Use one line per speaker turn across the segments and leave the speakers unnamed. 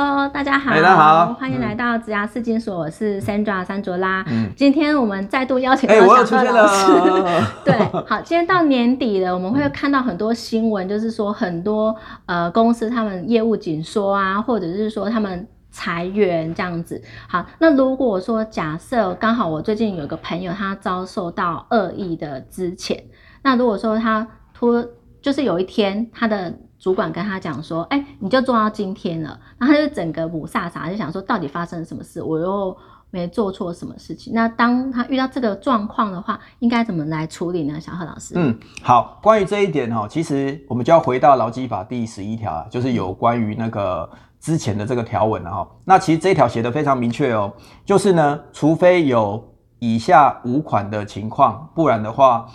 Hello，大家好，
大家好
欢迎来到职涯四金所，我是 Sandra 三卓拉。
嗯
今天我们再度邀请
哎、
到
我又出现
小贺老师。
了。
对，好，今天到年底了，我们会看到很多新闻，就是说很多呃公司他们业务紧缩啊，或者是说他们裁员这样子。好，那如果说假设刚好我最近有个朋友他遭受到恶意的资遣，那如果说他突就是有一天他的主管跟他讲说，哎、你就做到今天了，然后他就整个母萨萨就想说，到底发生了什么事？我又没做错什么事情。那当他遇到这个状况的话，应该怎么来处理呢？小贺老师，
嗯，好，关于这一点哈，其实我们就要回到劳基法第十一条啊，就是有关于那个之前的这个条文了哈。那其实这一条写的非常明确哦，就是呢，除非有以下五款的情况，不然的话，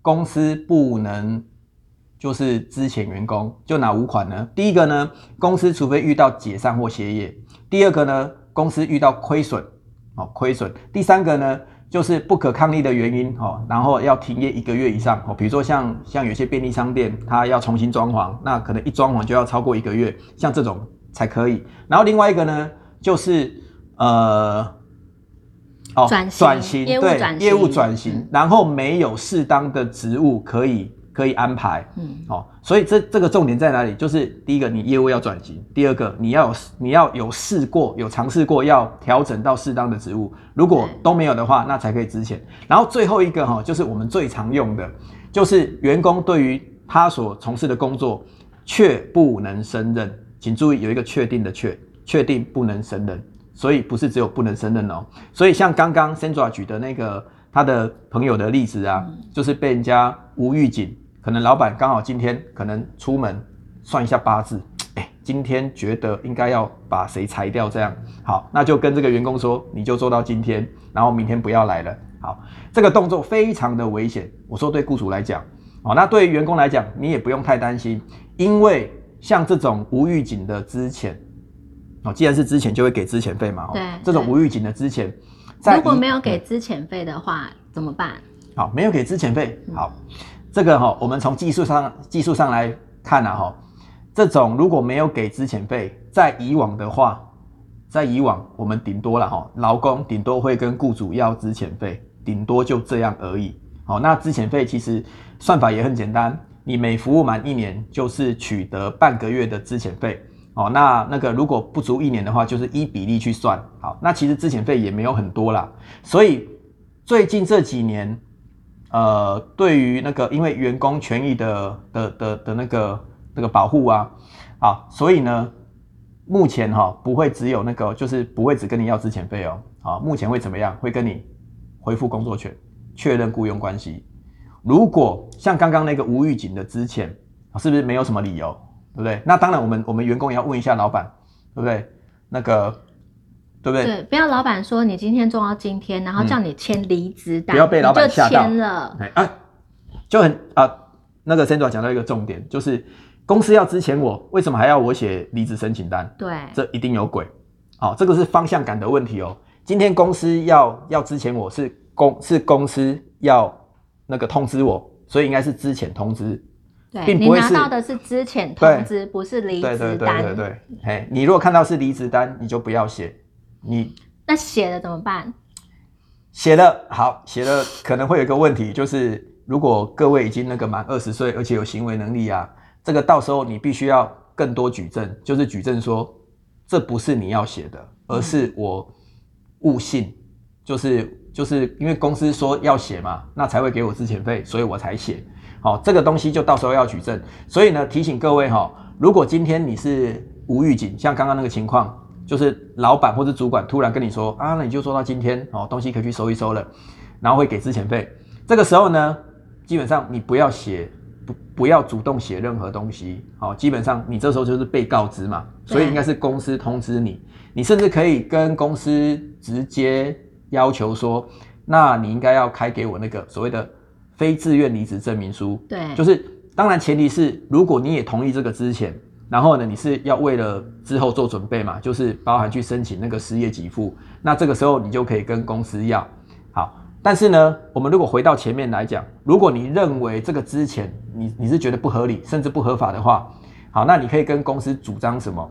公司不能就是之前员工，就哪五款呢？第一个呢，公司除非遇到解散或歇业；第二个呢，公司遇到亏损，哦，亏损；第三个呢，就是不可抗力的原因，哦，然后要停业一个月以上，哦，比如说像像有些便利商店，它要重新装潢，那可能一装潢就要超过一个月，像这种才可以。然后另外一个呢，就是呃。哦，
转型
转型，对
业务转型，
然后没有适当的职务可以可以安排，
嗯，
哦，所以这这个重点在哪里？就是第一个，你业务要转型；第二个，你要有你要有试过，有尝试过，要调整到适当的职务。如果都没有的话，那才可以支遣。然后最后一个哈、就是我们最常用的，就是员工对于他所从事的工作却不能胜任，请注意有一个确定的确，确定不能胜任，所以不是只有不能胜任哦。所以像刚刚 Sandra 举的那个他的朋友的例子啊，就是被人家无预警，可能老板刚好今天可能出门算一下八字，哎，今天觉得应该要把谁裁掉，这样好，那就跟这个员工说，你就做到今天，然后明天不要来了。好，这个动作非常的危险。我说对雇主来讲，哦，那对于员工来讲，你也不用太担心，因为像这种无预警的资遣，哦，既然是资遣，就会给资遣费嘛。哦
对
这种无预警的资遣，在
如果没有给资遣费的话，怎么办？
好，没有给资遣费。好，这个哈、我们从技术上技术上来看啊，哈，这种如果没有给资遣费，在以往的话，在以往我们顶多了哈，劳工顶多会跟雇主要资遣费，顶多就这样而已。好，那资遣费其实算法也很简单，你每服务满一年就是取得半个月的资遣费。哦，那那个如果不足一年的话，就是依比例去算。好，那其实资遣费也没有很多啦，所以最近这几年，呃，对于那个因为员工权益的的的的那个那个保护啊，啊，所以呢，目前哈、不会只有那个，就是不会只跟你要资遣费哦，啊，目前会怎么样？会跟你恢复工作权，确认雇佣关系。如果像刚刚那个无预警的资遣，是不是没有什么理由，对不对？那当然，我们我们员工也要问一下老板，对不对？那个，对不对？
对，不要老板说你今天做到今天，然后叫你签离职单，
不要被老板
你就
吓到
签了。
哎啊，就很啊，那个 Sandra 讲到一个重点，就是公司要支遣我，为什么还要我写离职申请单？
对，
这一定有鬼。好、这个是方向感的问题哦。今天公司要要支遣我是公是公司要那个通知我，所以应该是支遣通知。
对你
并不会是
拿到的是资遣通知，不是离
对对
职单。
对对对，哎，你如果看到是离职单，你就不要写。你
那写了怎么办？
写了好，写了可能会有一个问题，就是如果各位已经那个满二十岁，而且有行为能力啊，这个到时候你必须要更多举证，就是举证说这不是你要写的，而是我误信，就是就是因为公司说要写嘛，那才会给我资遣费，所以我才写。好、这个东西就到时候要举证。所以呢，提醒各位哈、如果今天你是无预警，像刚刚那个情况，就是老板或者主管突然跟你说啊，那你就做到今天哦，东西可以去收一收了，然后会给资遣费。这个时候呢，基本上你不要写，不不要主动写任何东西，好、基本上你这时候就是被告知嘛，所以应该是公司通知你，你甚至可以跟公司直接要求说，那你应该要开给我那个所谓的非自愿离职证明书，
对，
就是当然前提是如果你也同意这个之前，然后呢你是要为了之后做准备嘛，就是包含去申请那个失业给付，那这个时候你就可以跟公司要好。但是呢，我们如果回到前面来讲，如果你认为这个之前你你是觉得不合理甚至不合法的话，好，那你可以跟公司主张什么？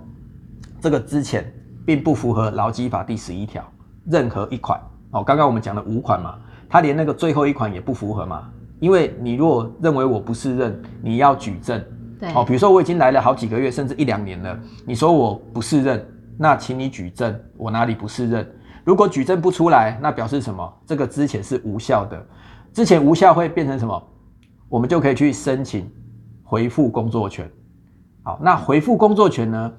这个之前并不符合劳基法第十一条，任何一款哦，刚刚我们讲的五款嘛，它连那个最后一款也不符合嘛，因为你如果认为我不是认，你要举证。
对，
哦，比如说我已经来了好几个月，甚至一两年了，你说我不是认，那请你举证，我哪里不是认？如果举证不出来，那表示什么？这个之前是无效的，之前无效会变成什么？我们就可以去申请回复工作权。好，那回复工作权呢？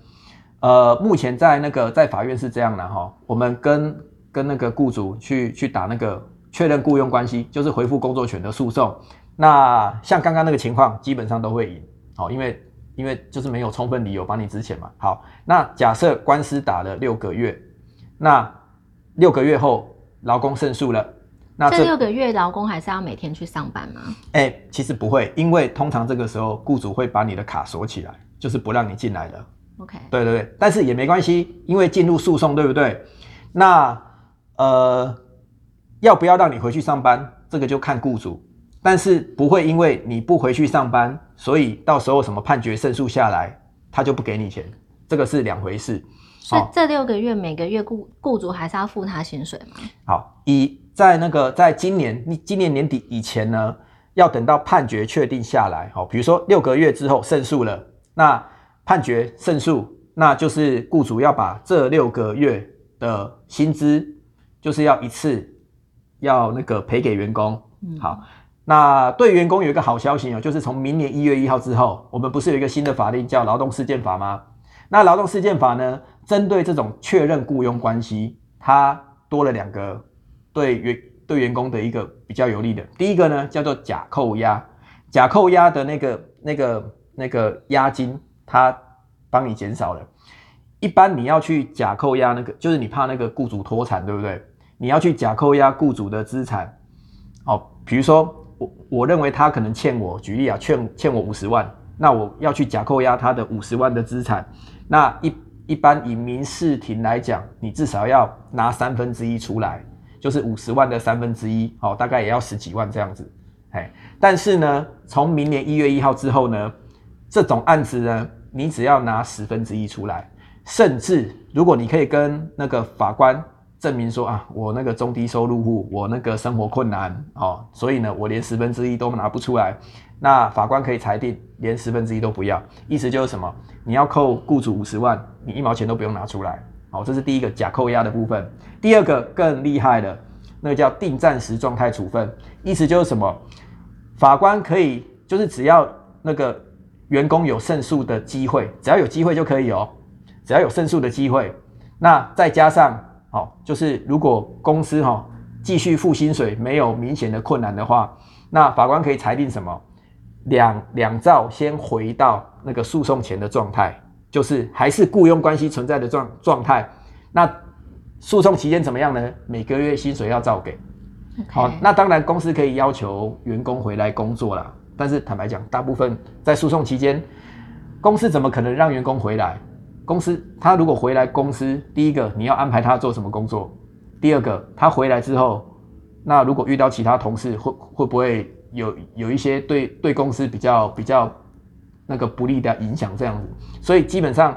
呃，目前在那个在法院是这样的哈，我们跟跟那个雇主去去打那个确认雇佣关系，就是回复工作权的诉讼。那像刚刚那个情况，基本上都会赢。好，因为因为就是没有充分理由把你支遣嘛。好，那假设官司打了六个月，那六个月后劳工胜诉了，那
这六个月劳工还是要每天去上班吗？
哎，其实不会，因为通常这个时候雇主会把你的卡锁起来。就是不让你进来了。
OK，
对对对，但是也没关系，因为进入诉讼，对不对？那呃，要不要让你回去上班，这个就看雇主，但是不会因为你不回去上班，所以到时候什么判决胜诉下来，他就不给你钱，这个是两回事。
所以这六个月每个月雇雇主还是要付他薪水吗？
好，以在那个在今年你今年年底以前呢，要等到判决确定下来，好，比如说六个月之后胜诉了。那判决胜诉，那就是雇主要把这六个月的薪资，就是要一次要那个赔给员工。好，那对员工有一个好消息哦，就是从明年一月一号之后，我们不是有一个新的法令叫劳动事件法吗？那劳动事件法呢，针对这种确认雇佣关系，它多了两个对员对员工的一个比较有利的。第一个呢，叫做假扣押，假扣押的那个那个。那个押金，他帮你减少了。一般你要去假扣押那个，就是你怕那个雇主脱产，对不对？你要去假扣押雇主的资产。哦，比如说我认为他可能欠我，举例啊，欠欠我五十万，那我要去假扣押他的五十万的资产。那一一般以民事庭来讲，你至少要拿三分之一出来，就是五十万的三分之一，哦，大概也要十几万这样子。哎，但是呢，从明年一月一号之后呢？这种案子呢，你只要拿十分之一出来，甚至如果你可以跟那个法官证明说啊，我那个中低收入户，我那个生活困难哦，所以呢，我连十分之一都拿不出来，那法官可以裁定连十分之一都不要，意思就是什么？你要扣雇主五十万，你一毛钱都不用拿出来，好，这是第一个假扣押的部分。第二个更厉害的，那个叫定暂时状态处分，意思就是什么？法官可以就是只要那个。员工有胜诉的机会，只要有机会就可以哦。只要有胜诉的机会，那再加上好，就是如果公司哈继续付薪水没有明显的困难的话，那法官可以裁定什么？两两兆先回到那个诉讼前的状态，就是还是雇佣关系存在的状状态。那诉讼期间怎么样呢？每个月薪水要照给。
好，
那当然公司可以要求员工回来工作啦。但是坦白讲，大部分在诉讼期间，公司怎么可能让员工回来？公司他如果回来，公司第一个你要安排他做什么工作，第二个他回来之后，那如果遇到其他同事，会会不会有有一些对对公司比较比较那个不利的影响？这样子，所以基本上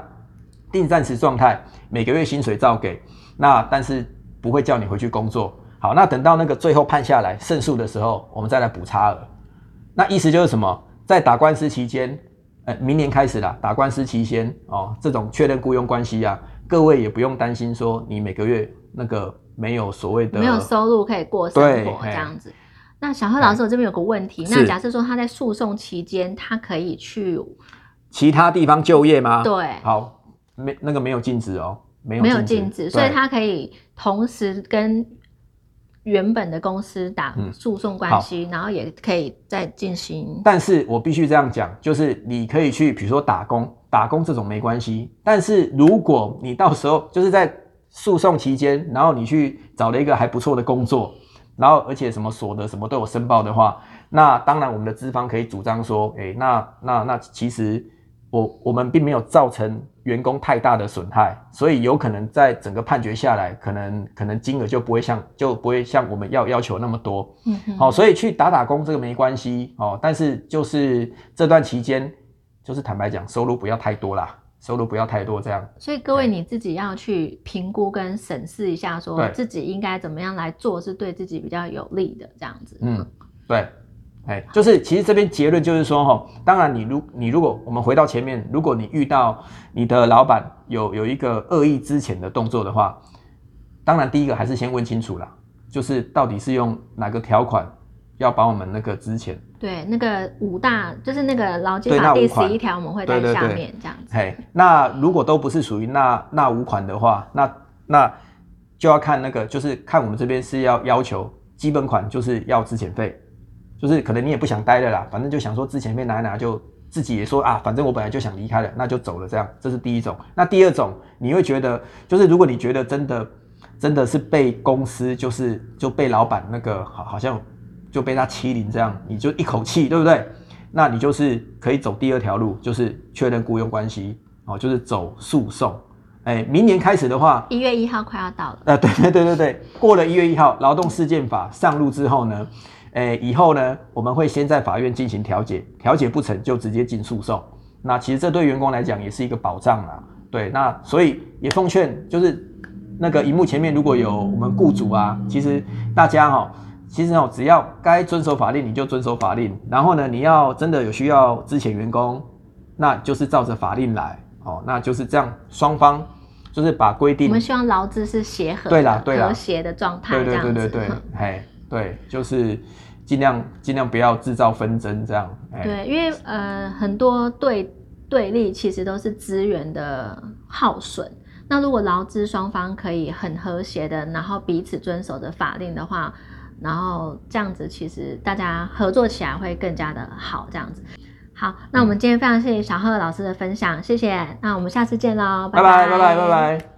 定暂时状态，每个月薪水照给，那但是不会叫你回去工作。好，那等到那个最后判下来胜诉的时候，我们再来补差额。那意思就是什么？在打官司期间，呃，明年开始了，打官司期间哦，这种确认雇佣关系啊，各位也不用担心说你每个月那个没有所谓的
没有收入可以过生活这样子。那小贺老师，我这边有个问题，那假设说他在诉讼期间，他可以去
其他地方就业吗？
对，
好，没那个没有禁止哦，没有
没有禁止，所以他可以同时跟。原本的公司打诉讼关系，然后也可以再进行。
但是我必须这样讲，就是你可以去，比如说打工，打工这种没关系。但是如果你到时候就是在诉讼期间，然后你去找了一个还不错的工作，然后而且什么所得什么都有申报的话，那当然我们的资方可以主张说，哎，那那那其实我我们并没有造成。员工太大的损害，所以有可能在整个判决下来，可能可能金额就不会像就不会像我们要要求那么多。嗯，好，所以去打打工这个没关系哦，但是就是这段期间，就是坦白讲，收入不要太多啦，收入不要太多这样。
所以各位你自己要去评估跟审视一下，说自己应该怎么样来做是对自己比较有利的这样子。
嗯，对，哎，就是其实这边结论就是说哈，当然你如你如果我们回到前面，如果你遇到你的老板有有一个恶意之前的动作的话，当然第一个还是先问清楚啦，就是到底是用哪个条款要把我们那个之前，
对，那个五大就是那个劳基
对
法第十一条，我们会在下面这样子。
嘿，那如果都不是属于那那五款的话，那那就要看那个，就是看我们这边是要要求基本款就是要资遣费，就是可能你也不想待了啦，反正就想说之前被拿一拿就自己也说啊，反正我本来就想离开了，那就走了这样，这是第一种。那第二种，你会觉得就是如果你觉得真的真的是被公司就是就被老板那个好好像就被他欺凌这样，你就一口气对不对？那你就是可以走第二条路，就是确认雇佣关系哦，就是走诉讼。哎，明年开始的话，
一月一号快要到了，
呃，对对对对对，过了一月一号，劳动事件法上路之后呢，诶，以后呢，我们会先在法院进行调解，调解不成就直接进诉讼。那其实这对员工来讲也是一个保障啦。对，那所以也奉劝，就是那个荧幕前面如果有我们雇主啊，其实大家哈、其实哦，只要该遵守法令你就遵守法令，然后呢，你要真的有需要之前员工，那就是照着法令来哦，那就是这样，双方就是把规定
我们希望劳资是协和的、
对啦对啦
和谐的状态
对对。对对对，嘿，对，就是尽量尽量不要制造纷争，这样，哎，
对，因为呃很多对对立其实都是资源的耗损。那如果劳资双方可以很和谐的，然后彼此遵守着法令的话，然后这样子其实大家合作起来会更加的好，这样子。好，那我们今天非常谢谢小贺老师的分享，谢谢。那我们下次见喽，
拜拜拜拜拜拜。